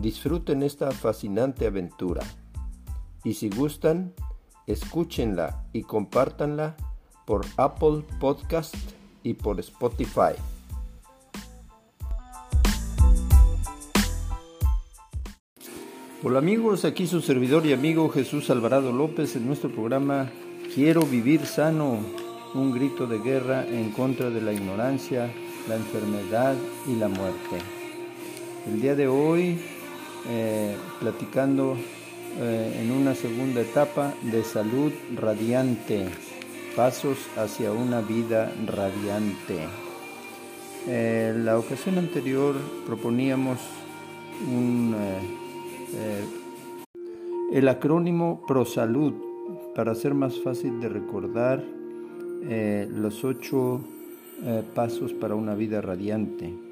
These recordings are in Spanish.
Disfruten esta fascinante aventura y si gustan, escúchenla y compártanla por Apple Podcast y por Spotify. Hola amigos, aquí su servidor y amigo Jesús Alvarado López en nuestro programa Quiero vivir sano, un grito de guerra en contra de la ignorancia, la enfermedad y la muerte. El día de hoy, eh, platicando eh, en una segunda etapa de salud radiante, pasos hacia una vida radiante. Eh, la ocasión anterior proponíamos un eh, el acrónimo ProSalud, para ser más fácil de recordar, los ocho pasos para una vida radiante.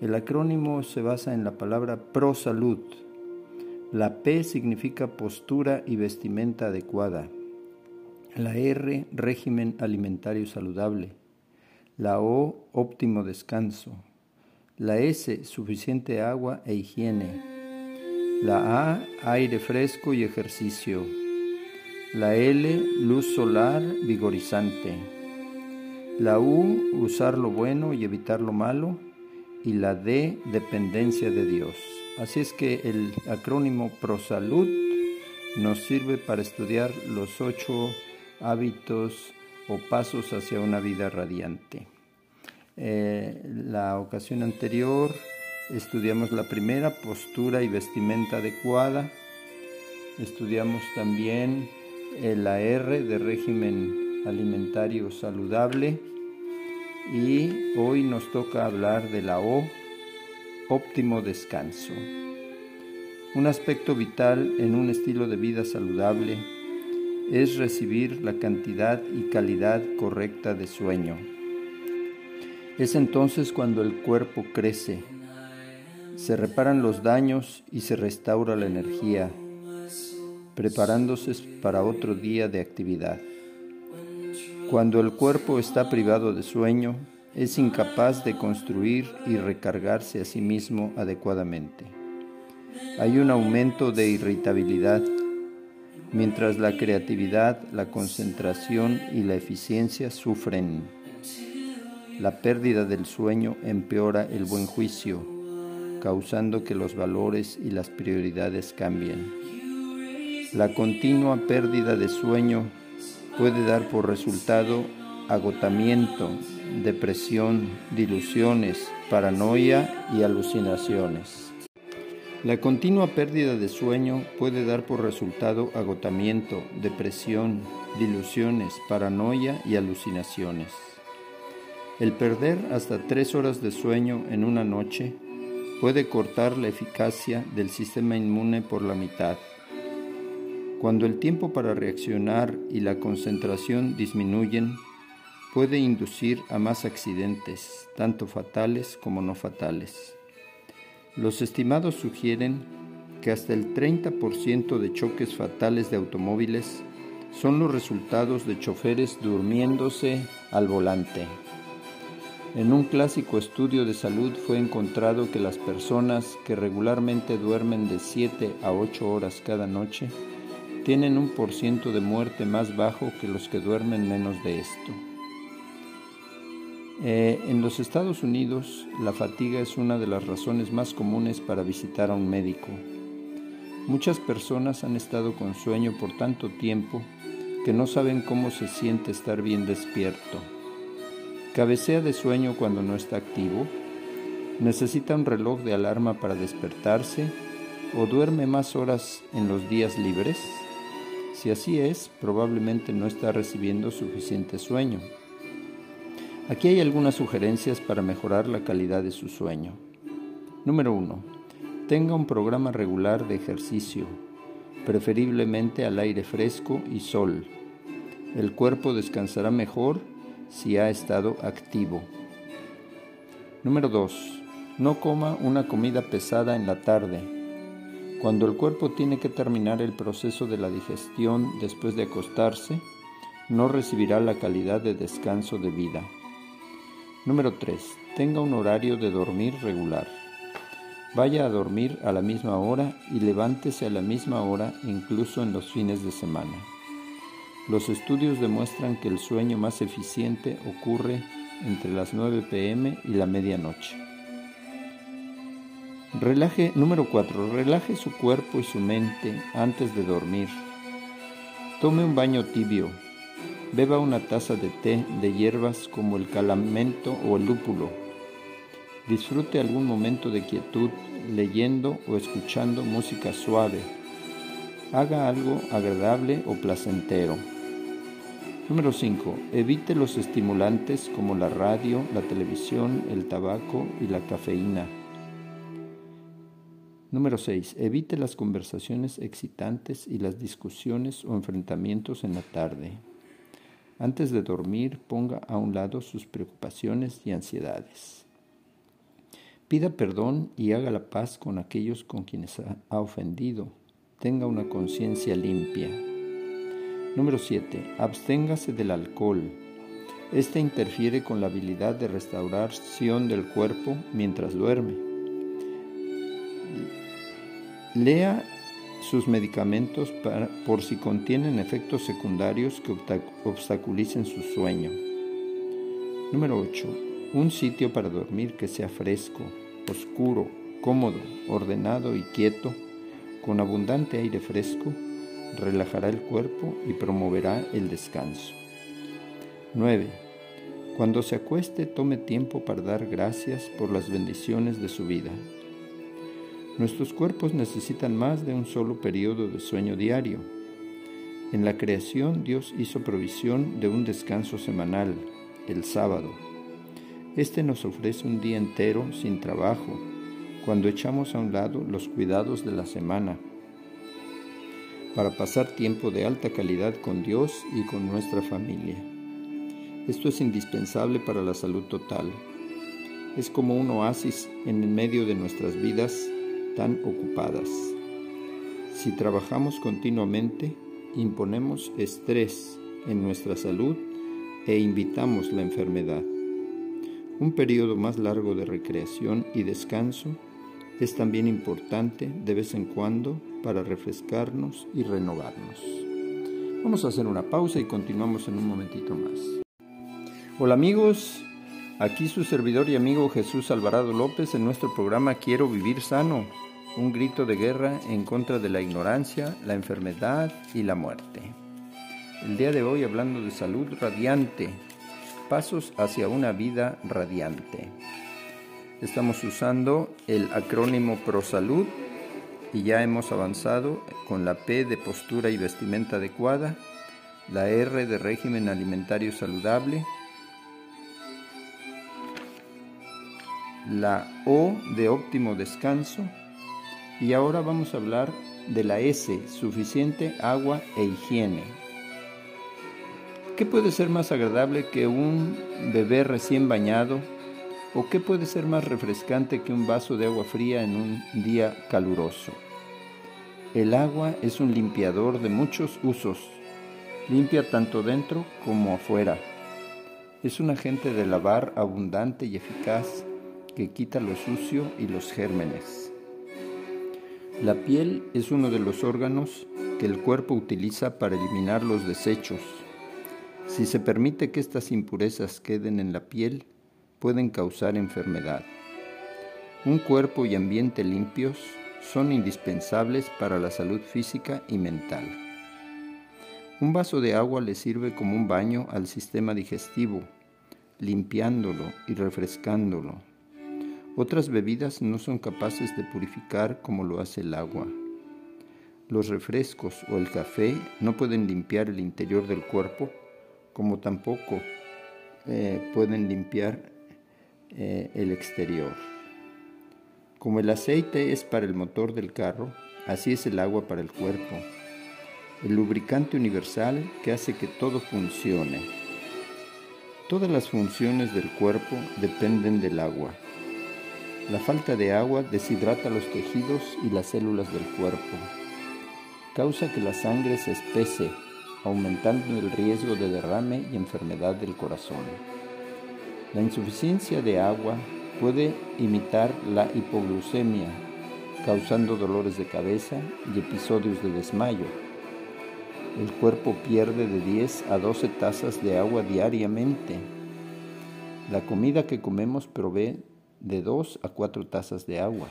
El acrónimo se basa en la palabra ProSalud. La P significa postura y vestimenta adecuada. La R, régimen alimentario saludable. La O, óptimo descanso. La S, suficiente agua e higiene. La A, aire fresco y ejercicio. La L, luz solar vigorizante. La U, usar lo bueno y evitar lo malo. Y la D, dependencia de Dios. Así es que el acrónimo ProSalud nos sirve para estudiar los ocho hábitos o pasos hacia una vida radiante. Eh, la ocasión anterior Estudiamos la primera, postura y vestimenta adecuada. Estudiamos también la R de régimen alimentario saludable. Y hoy nos toca hablar de la O, óptimo descanso. Un aspecto vital en un estilo de vida saludable es recibir la cantidad y calidad correcta de sueño. Es entonces cuando el cuerpo crece, se reparan los daños y se restaura la energía, preparándose para otro día de actividad. Cuando el cuerpo está privado de sueño, es incapaz de construir y recargarse a sí mismo adecuadamente. Hay un aumento de irritabilidad, mientras la creatividad, la concentración y la eficiencia sufren. La pérdida del sueño empeora el buen juicio, causando que los valores y las prioridades cambien. La continua pérdida de sueño puede dar por resultado agotamiento, depresión, dilusiones, paranoia y alucinaciones. La continua pérdida de sueño puede dar por resultado agotamiento, depresión, dilusiones, paranoia y alucinaciones. El perder hasta tres horas de sueño en una noche puede cortar la eficacia del sistema inmune por la mitad. Cuando el tiempo para reaccionar y la concentración disminuyen, puede inducir a más accidentes, tanto fatales como no fatales. Los estimados sugieren que hasta el 30% de choques fatales de automóviles son los resultados de choferes durmiéndose al volante. En un clásico estudio de salud fue encontrado que las personas que regularmente duermen de 7 a 8 horas cada noche tienen un por ciento de muerte más bajo que los que duermen menos de esto. Eh, en los Estados Unidos, la fatiga es una de las razones más comunes para visitar a un médico. Muchas personas han estado con sueño por tanto tiempo que no saben cómo se siente estar bien despierto. Cabecea de sueño cuando no está activo. Necesita un reloj de alarma para despertarse o duerme más horas en los días libres. Si así es, probablemente no está recibiendo suficiente sueño. Aquí hay algunas sugerencias para mejorar la calidad de su sueño. Número 1. Tenga un programa regular de ejercicio, preferiblemente al aire fresco y sol. El cuerpo descansará mejor si ha estado activo. Número 2. No coma una comida pesada en la tarde. Cuando el cuerpo tiene que terminar el proceso de la digestión después de acostarse, no recibirá la calidad de descanso de vida. Número 3. Tenga un horario de dormir regular. Vaya a dormir a la misma hora y levántese a la misma hora incluso en los fines de semana. Los estudios demuestran que el sueño más eficiente ocurre entre las 9 pm y la medianoche. Relaje número 4. Relaje su cuerpo y su mente antes de dormir. Tome un baño tibio. Beba una taza de té de hierbas como el calamento o el lúpulo Disfrute algún momento de quietud leyendo o escuchando música suave. Haga algo agradable o placentero. Número 5. Evite los estimulantes como la radio, la televisión, el tabaco y la cafeína. Número 6. Evite las conversaciones excitantes y las discusiones o enfrentamientos en la tarde. Antes de dormir, ponga a un lado sus preocupaciones y ansiedades. Pida perdón y haga la paz con aquellos con quienes ha ofendido. Tenga una conciencia limpia. Número 7. Absténgase del alcohol. Este interfiere con la habilidad de restauración del cuerpo mientras duerme. Lea sus medicamentos por si contienen efectos secundarios que obstaculicen su sueño. Número 8 un sitio para dormir que sea fresco, oscuro, cómodo, ordenado y quieto, con abundante aire fresco, relajará el cuerpo y promoverá el descanso. 9. Cuando se acueste, tome tiempo para dar gracias por las bendiciones de su vida. Nuestros cuerpos necesitan más de un solo periodo de sueño diario. En la creación Dios hizo provisión de un descanso semanal, el sábado este nos ofrece un día entero sin trabajo, cuando echamos a un lado los cuidados de la semana, para pasar tiempo de alta calidad con Dios y con nuestra familia. Esto es indispensable para la salud total. Es como un oasis en el medio de nuestras vidas tan ocupadas. Si trabajamos continuamente, imponemos estrés en nuestra salud e invitamos la enfermedad. Un periodo más largo de recreación y descanso es también importante de vez en cuando para refrescarnos y renovarnos. Vamos a hacer una pausa y continuamos en un momentito más. Hola amigos, aquí su servidor y amigo Jesús Alvarado López en nuestro programa Quiero vivir sano, un grito de guerra en contra de la ignorancia, la enfermedad y la muerte. El día de hoy hablando de salud radiante, Pasos hacia una vida radiante. Estamos usando el acrónimo ProSalud y ya hemos avanzado con la P de postura y vestimenta adecuada, la R de régimen alimentario saludable, la O de óptimo descanso y ahora vamos a hablar de la S, suficiente agua e higiene. ¿Qué puede ser más agradable que un bebé recién bañado? ¿O qué puede ser más refrescante que un vaso de agua fría en un día caluroso? El agua es un limpiador de muchos usos. Limpia tanto dentro como afuera. Es un agente de lavar abundante y eficaz que quita lo sucio y los gérmenes. La piel es uno de los órganos que el cuerpo utiliza para eliminar los desechos si se permite que estas impurezas queden en la piel, pueden causar enfermedad. Un cuerpo y ambiente limpios son indispensables para la salud física y mental. Un vaso de agua le sirve como un baño al sistema digestivo, limpiándolo y refrescándolo. Otras bebidas no son capaces de purificar como lo hace el agua. Los refrescos o el café no pueden limpiar el interior del cuerpo como tampoco eh, pueden limpiar eh, el exterior. Como el aceite es para el motor del carro, así es el agua para el cuerpo, el lubricante universal que hace que todo funcione. Todas las funciones del cuerpo dependen del agua. La falta de agua deshidrata los tejidos y las células del cuerpo. Causa que la sangre se espese, aumentando el riesgo de derrame y enfermedad del corazón. La insuficiencia de agua puede imitar la hipoglucemia, causando dolores de cabeza y episodios de desmayo. El cuerpo pierde de 10 a 12 tazas de agua diariamente. La comida que comemos provee de 2 a 4 tazas de agua.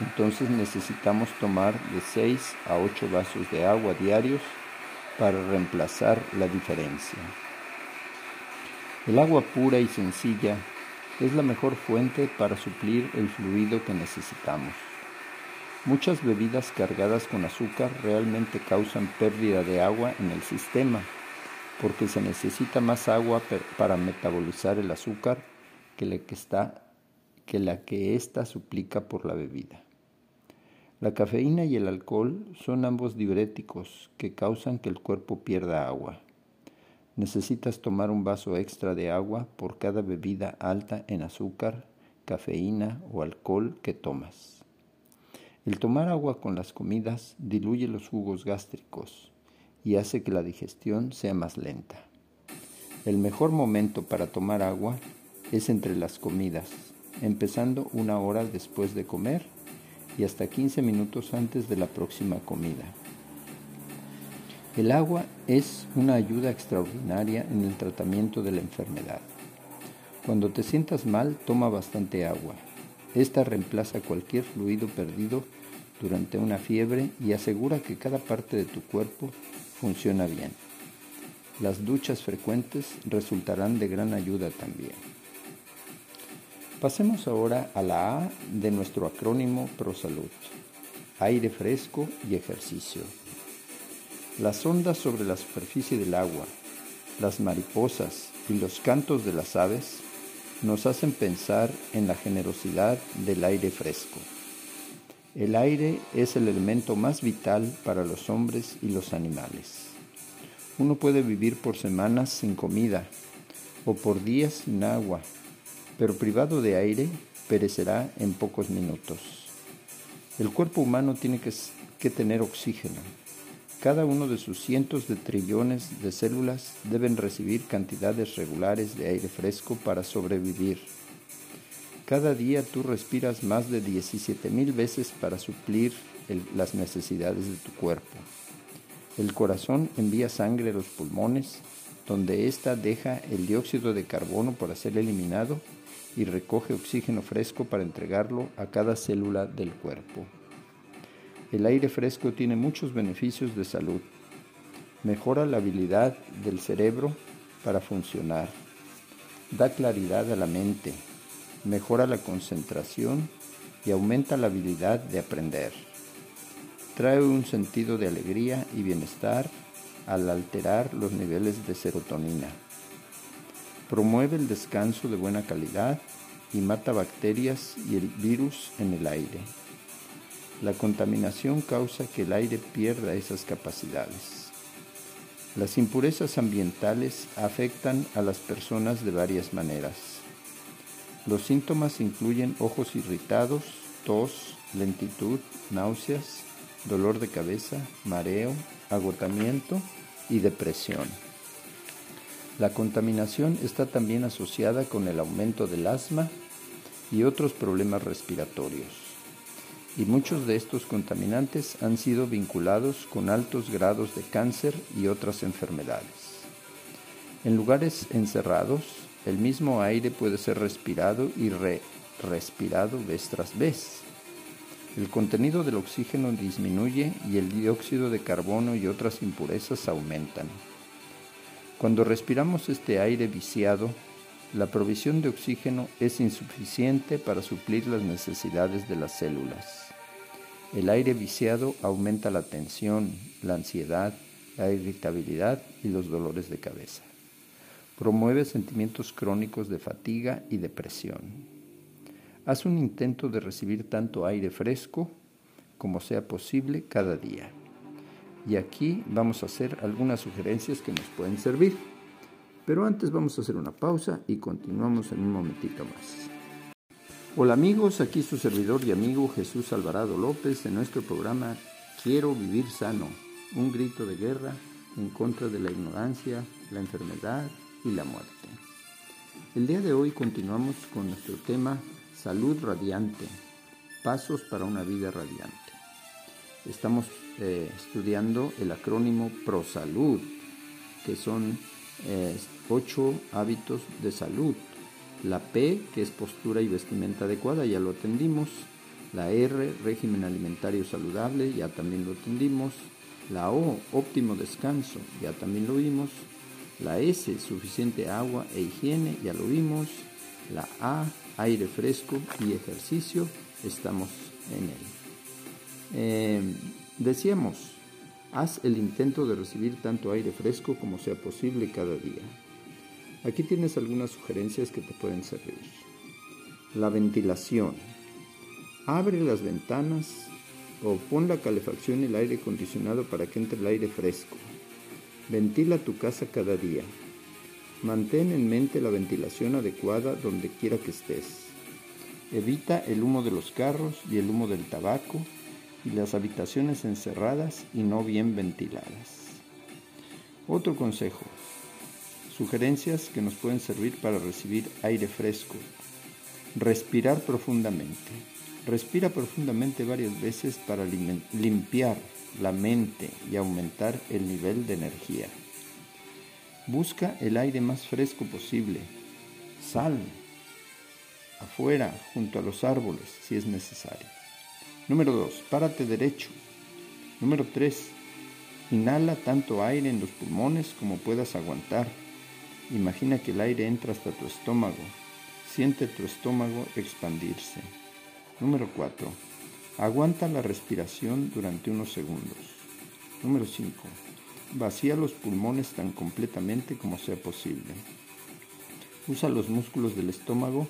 Entonces necesitamos tomar de 6 a 8 vasos de agua diarios para reemplazar la diferencia. El agua pura y sencilla es la mejor fuente para suplir el fluido que necesitamos. Muchas bebidas cargadas con azúcar realmente causan pérdida de agua en el sistema, porque se necesita más agua para metabolizar el azúcar que la que, está, que la que ésta suplica por la bebida. La cafeína y el alcohol son ambos diuréticos que causan que el cuerpo pierda agua. Necesitas tomar un vaso extra de agua por cada bebida alta en azúcar, cafeína o alcohol que tomas. El tomar agua con las comidas diluye los jugos gástricos y hace que la digestión sea más lenta. El mejor momento para tomar agua es entre las comidas, empezando una hora después de comer y hasta 15 minutos antes de la próxima comida. El agua es una ayuda extraordinaria en el tratamiento de la enfermedad. Cuando te sientas mal, toma bastante agua. Esta reemplaza cualquier fluido perdido durante una fiebre y asegura que cada parte de tu cuerpo funciona bien. Las duchas frecuentes resultarán de gran ayuda también. Pasemos ahora a la A de nuestro acrónimo ProSalud. Aire fresco y ejercicio. Las ondas sobre la superficie del agua, las mariposas y los cantos de las aves nos hacen pensar en la generosidad del aire fresco. El aire es el elemento más vital para los hombres y los animales. Uno puede vivir por semanas sin comida o por días sin agua, pero privado de aire perecerá en pocos minutos. El cuerpo humano tiene que, tener oxígeno cada uno de sus cientos de trillones de células deben recibir cantidades regulares de aire fresco para sobrevivir. Cada día tú respiras más de 17 mil veces para suplir las necesidades de tu cuerpo. El corazón envía sangre a los pulmones, donde ésta deja el dióxido de carbono para ser eliminado y recoge oxígeno fresco para entregarlo a cada célula del cuerpo. El aire fresco tiene muchos beneficios de salud. Mejora la habilidad del cerebro para funcionar. Da claridad a la mente. Mejora la concentración y aumenta la habilidad de aprender. Trae un sentido de alegría y bienestar al alterar los niveles de serotonina. Promueve el descanso de buena calidad y mata bacterias y el virus en el aire. La contaminación causa que el aire pierda esas capacidades. Las impurezas ambientales afectan a las personas de varias maneras. Los síntomas incluyen ojos irritados, tos, lentitud, náuseas, dolor de cabeza, mareo, agotamiento y depresión. La contaminación está también asociada con el aumento del asma y otros problemas respiratorios y muchos de estos contaminantes han sido vinculados con altos grados de cáncer y otras enfermedades. En lugares encerrados, el mismo aire puede ser respirado y re respirado vez tras vez. El contenido del oxígeno disminuye y el dióxido de carbono y otras impurezas aumentan. Cuando respiramos este aire viciado, la provisión de oxígeno es insuficiente para suplir las necesidades de las células. El aire viciado aumenta la tensión, la ansiedad, la irritabilidad y los dolores de cabeza. Promueve sentimientos crónicos de fatiga y depresión. Haz un intento de recibir tanto aire fresco como sea posible cada día. Y aquí vamos a hacer algunas sugerencias que nos pueden servir. Pero antes vamos a hacer una pausa y continuamos en un momentito más. Hola amigos, aquí su servidor y amigo Jesús Alvarado López en nuestro programa Quiero vivir sano, un grito de guerra en contra de la ignorancia, la enfermedad y la muerte. El día de hoy continuamos con nuestro tema Salud Radiante, Pasos para una vida radiante. Estamos eh, estudiando el acrónimo ProSalud, que son eh, ocho hábitos de salud. La P, que es postura y vestimenta adecuada, ya lo atendimos. La R, régimen alimentario saludable, ya también lo atendimos. La O, óptimo descanso, ya también lo vimos. La S, suficiente agua e higiene, ya lo vimos. La A, aire fresco y ejercicio, estamos en él. Eh, decíamos, haz el intento de recibir tanto aire fresco como sea posible cada día. Aquí tienes algunas sugerencias que te pueden servir. La ventilación. Abre las ventanas o pon la calefacción y el aire acondicionado para que entre el aire fresco. Ventila tu casa cada día. Mantén en mente la ventilación adecuada donde quiera que estés. Evita el humo de los carros y el humo del tabaco y las habitaciones encerradas y no bien ventiladas. Otro consejo. Sugerencias que nos pueden servir para recibir aire fresco. Respirar profundamente. Respira profundamente varias veces para limpiar la mente y aumentar el nivel de energía. Busca el aire más fresco posible. Sal afuera, junto a los árboles, si es necesario. Número 2. Párate derecho. Número 3. Inhala tanto aire en los pulmones como puedas aguantar. Imagina que el aire entra hasta tu estómago. Siente tu estómago expandirse. Número 4. Aguanta la respiración durante unos segundos. Número 5. Vacía los pulmones tan completamente como sea posible. Usa los músculos del estómago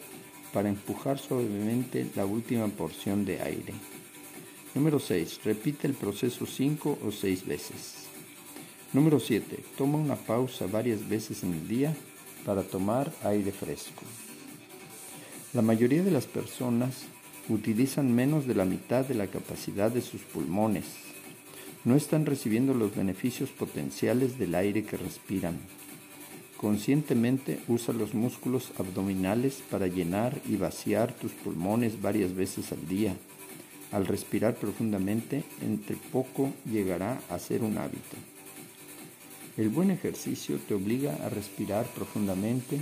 para empujar suavemente la última porción de aire. Número 6. Repite el proceso 5 o 6 veces. Número 7. Toma una pausa varias veces en el día para tomar aire fresco. La mayoría de las personas utilizan menos de la mitad de la capacidad de sus pulmones. No están recibiendo los beneficios potenciales del aire que respiran. Conscientemente usa los músculos abdominales para llenar y vaciar tus pulmones varias veces al día. Al respirar profundamente, entre poco llegará a ser un hábito. El buen ejercicio te obliga a respirar profundamente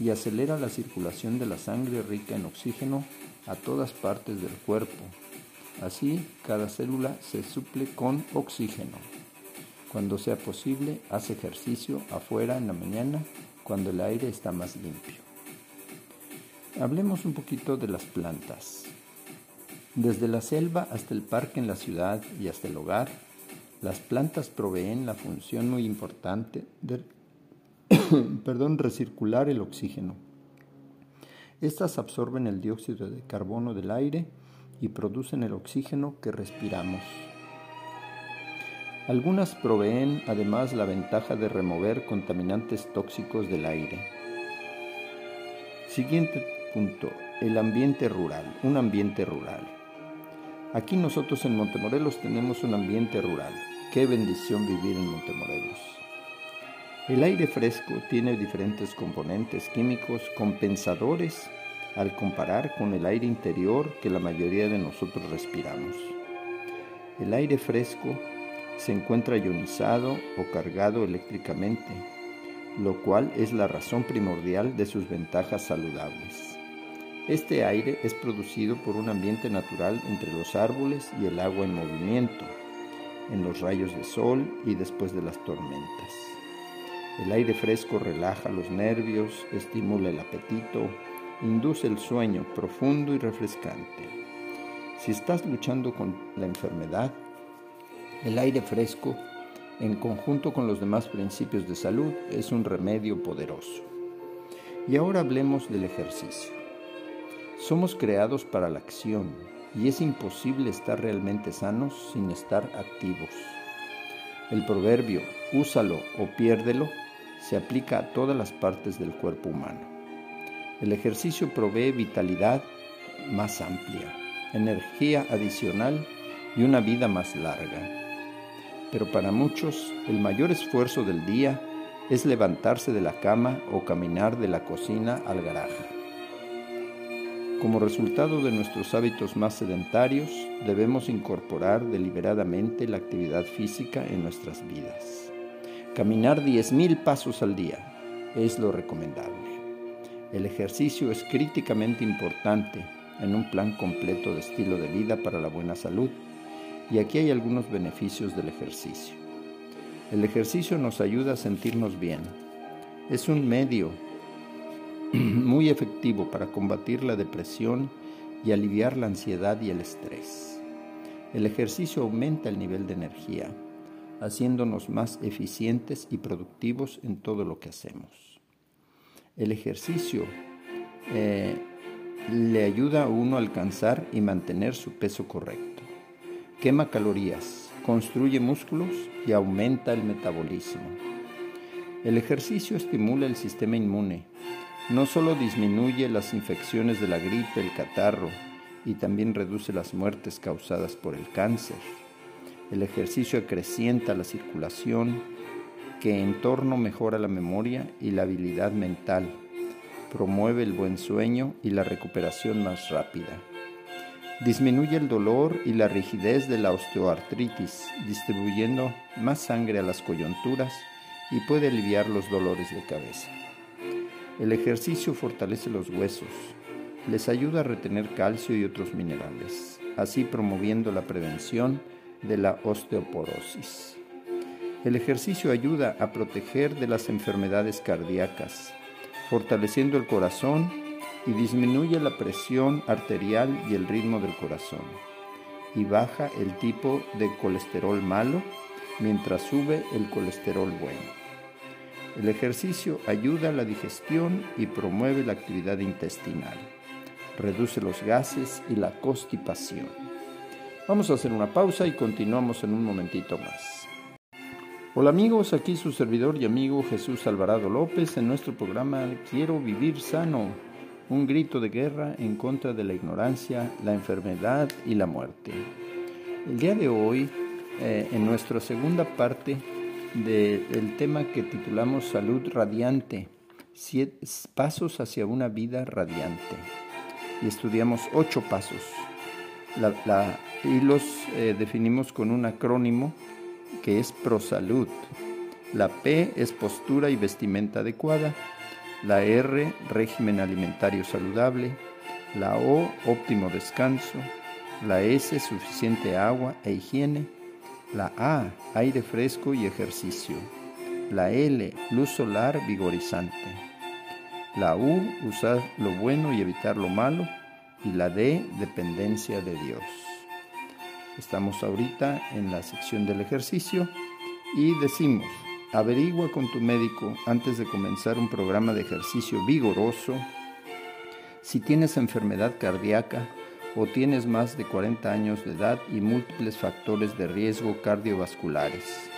y acelera la circulación de la sangre rica en oxígeno a todas partes del cuerpo. Así, cada célula se suple con oxígeno. Cuando sea posible, haz ejercicio afuera en la mañana cuando el aire está más limpio. Hablemos un poquito de las plantas. Desde la selva hasta el parque en la ciudad y hasta el hogar, las plantas proveen la función muy importante de perdón, recircular el oxígeno. Estas absorben el dióxido de carbono del aire y producen el oxígeno que respiramos. Algunas proveen además la ventaja de remover contaminantes tóxicos del aire. Siguiente punto, el ambiente rural, un ambiente rural. Aquí nosotros en Montemorelos tenemos un ambiente rural. Qué bendición vivir en Montemorelos. El aire fresco tiene diferentes componentes químicos compensadores al comparar con el aire interior que la mayoría de nosotros respiramos. El aire fresco se encuentra ionizado o cargado eléctricamente, lo cual es la razón primordial de sus ventajas saludables. Este aire es producido por un ambiente natural entre los árboles y el agua en movimiento, en los rayos de sol y después de las tormentas. El aire fresco relaja los nervios, estimula el apetito, induce el sueño profundo y refrescante. Si estás luchando con la enfermedad, el aire fresco, en conjunto con los demás principios de salud, es un remedio poderoso. Y ahora hablemos del ejercicio. Somos creados para la acción y es imposible estar realmente sanos sin estar activos. El proverbio úsalo o piérdelo se aplica a todas las partes del cuerpo humano. El ejercicio provee vitalidad más amplia, energía adicional y una vida más larga. Pero para muchos el mayor esfuerzo del día es levantarse de la cama o caminar de la cocina al garaje. Como resultado de nuestros hábitos más sedentarios, debemos incorporar deliberadamente la actividad física en nuestras vidas. Caminar 10.000 pasos al día es lo recomendable. El ejercicio es críticamente importante en un plan completo de estilo de vida para la buena salud y aquí hay algunos beneficios del ejercicio. El ejercicio nos ayuda a sentirnos bien. Es un medio muy efectivo para combatir la depresión y aliviar la ansiedad y el estrés. El ejercicio aumenta el nivel de energía, haciéndonos más eficientes y productivos en todo lo que hacemos. El ejercicio eh, le ayuda a uno a alcanzar y mantener su peso correcto. Quema calorías, construye músculos y aumenta el metabolismo. El ejercicio estimula el sistema inmune, no solo disminuye las infecciones de la gripe, el catarro, y también reduce las muertes causadas por el cáncer. El ejercicio acrecienta la circulación, que en torno mejora la memoria y la habilidad mental, promueve el buen sueño y la recuperación más rápida. Disminuye el dolor y la rigidez de la osteoartritis, distribuyendo más sangre a las coyunturas y puede aliviar los dolores de cabeza. El ejercicio fortalece los huesos, les ayuda a retener calcio y otros minerales, así promoviendo la prevención de la osteoporosis. El ejercicio ayuda a proteger de las enfermedades cardíacas, fortaleciendo el corazón y disminuye la presión arterial y el ritmo del corazón, y baja el tipo de colesterol malo mientras sube el colesterol bueno. El ejercicio ayuda a la digestión y promueve la actividad intestinal. Reduce los gases y la constipación. Vamos a hacer una pausa y continuamos en un momentito más. Hola amigos, aquí su servidor y amigo Jesús Alvarado López en nuestro programa Quiero vivir sano, un grito de guerra en contra de la ignorancia, la enfermedad y la muerte. El día de hoy, eh, en nuestra segunda parte, del tema que titulamos Salud Radiante, siete pasos hacia una vida radiante. Y estudiamos ocho pasos. y los eh, definimos con un acrónimo que es ProSalud. La P es postura y vestimenta adecuada. La R, régimen alimentario saludable. La O, óptimo descanso. La S, suficiente agua e higiene. La A, aire fresco y ejercicio. La L, luz solar vigorizante. La U, usar lo bueno y evitar lo malo. Y la D, dependencia de Dios. Estamos ahorita en la sección del ejercicio y decimos, averigua con tu médico antes de comenzar un programa de ejercicio vigoroso si tienes enfermedad cardíaca o tienes más de 40 años de edad y múltiples factores de riesgo cardiovasculares.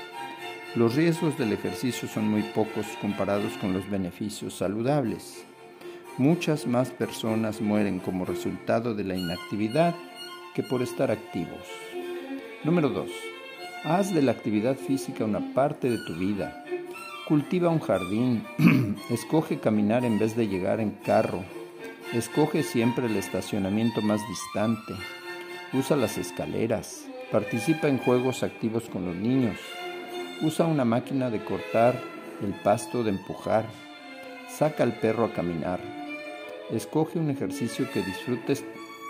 Los riesgos del ejercicio son muy pocos comparados con los beneficios saludables. Muchas más personas mueren como resultado de la inactividad que por estar activos. Número 2. Haz de la actividad física una parte de tu vida. Cultiva un jardín. Escoge caminar en vez de llegar en carro Escoge siempre el estacionamiento más distante. Usa las escaleras. Participa en juegos activos con los niños. Usa una máquina de cortar el pasto de empujar. Saca al perro a caminar. Escoge un ejercicio que disfrutes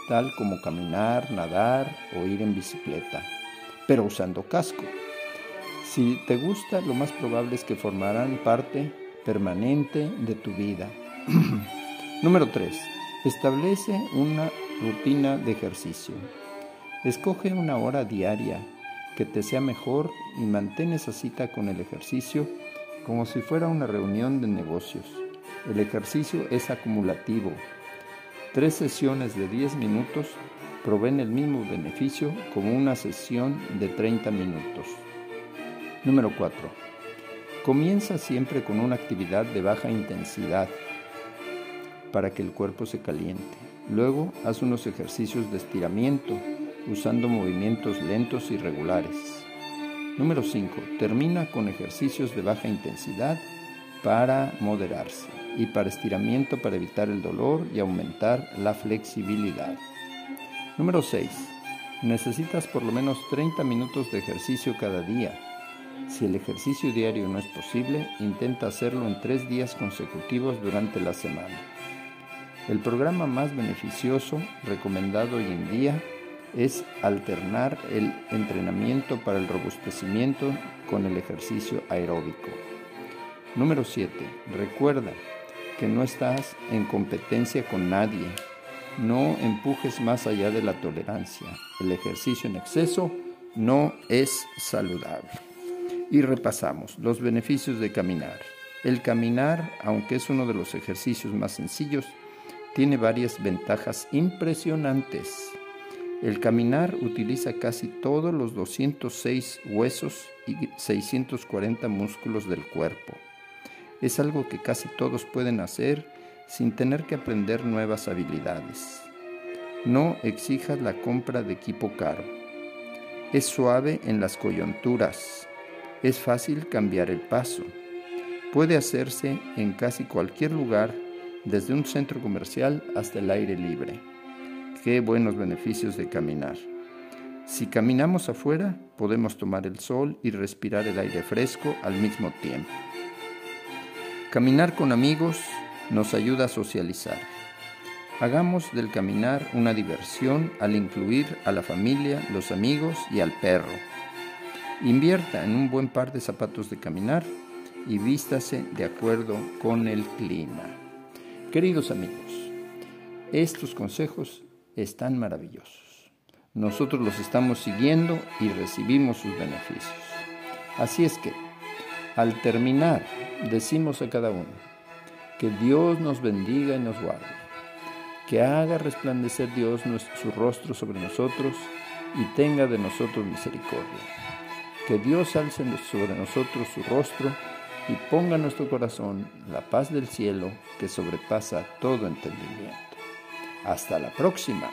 tal como caminar, nadar o ir en bicicleta, pero usando casco. Si te gusta, lo más probable es que formarán parte permanente de tu vida. Número 3. Establece una rutina de ejercicio. Escoge una hora diaria que te sea mejor y mantén esa cita con el ejercicio como si fuera una reunión de negocios. El ejercicio es acumulativo. Tres sesiones de 10 minutos proveen el mismo beneficio como una sesión de 30 minutos. Número 4. Comienza siempre con una actividad de baja intensidad para que el cuerpo se caliente. Luego haz unos ejercicios de estiramiento usando movimientos lentos y regulares. Número 5. Termina con ejercicios de baja intensidad para moderarse y para estiramiento para evitar el dolor y aumentar la flexibilidad. Número 6. Necesitas por lo menos 30 minutos de ejercicio cada día. Si el ejercicio diario no es posible, intenta hacerlo en tres días consecutivos durante la semana. El programa más beneficioso recomendado hoy en día es alternar el entrenamiento para el robustecimiento con el ejercicio aeróbico. Número 7. Recuerda que no estás en competencia con nadie. No empujes más allá de la tolerancia. El ejercicio en exceso no es saludable. Y repasamos los beneficios de caminar. El caminar, aunque es uno de los ejercicios más sencillos, tiene varias ventajas impresionantes. El caminar utiliza casi todos los 206 huesos y 640 músculos del cuerpo. Es algo que casi todos pueden hacer sin tener que aprender nuevas habilidades. No exijas la compra de equipo caro. Es suave en las coyunturas. Es fácil cambiar el paso. Puede hacerse en casi cualquier lugar, desde un centro comercial hasta el aire libre. Qué buenos beneficios de caminar. Si caminamos afuera, podemos tomar el sol y respirar el aire fresco al mismo tiempo. Caminar con amigos nos ayuda a socializar. Hagamos del caminar una diversión al incluir a la familia, los amigos y al perro. Invierta en un buen par de zapatos de caminar y vístase de acuerdo con el clima. Queridos amigos, estos consejos están maravillosos. Nosotros los estamos siguiendo y recibimos sus beneficios. Así es que, al terminar, decimos a cada uno, que Dios nos bendiga y nos guarde, que haga resplandecer Dios su rostro sobre nosotros y tenga de nosotros misericordia. Que Dios alce sobre nosotros su rostro y ponga en nuestro corazón la paz del cielo que sobrepasa todo entendimiento. Hasta la próxima.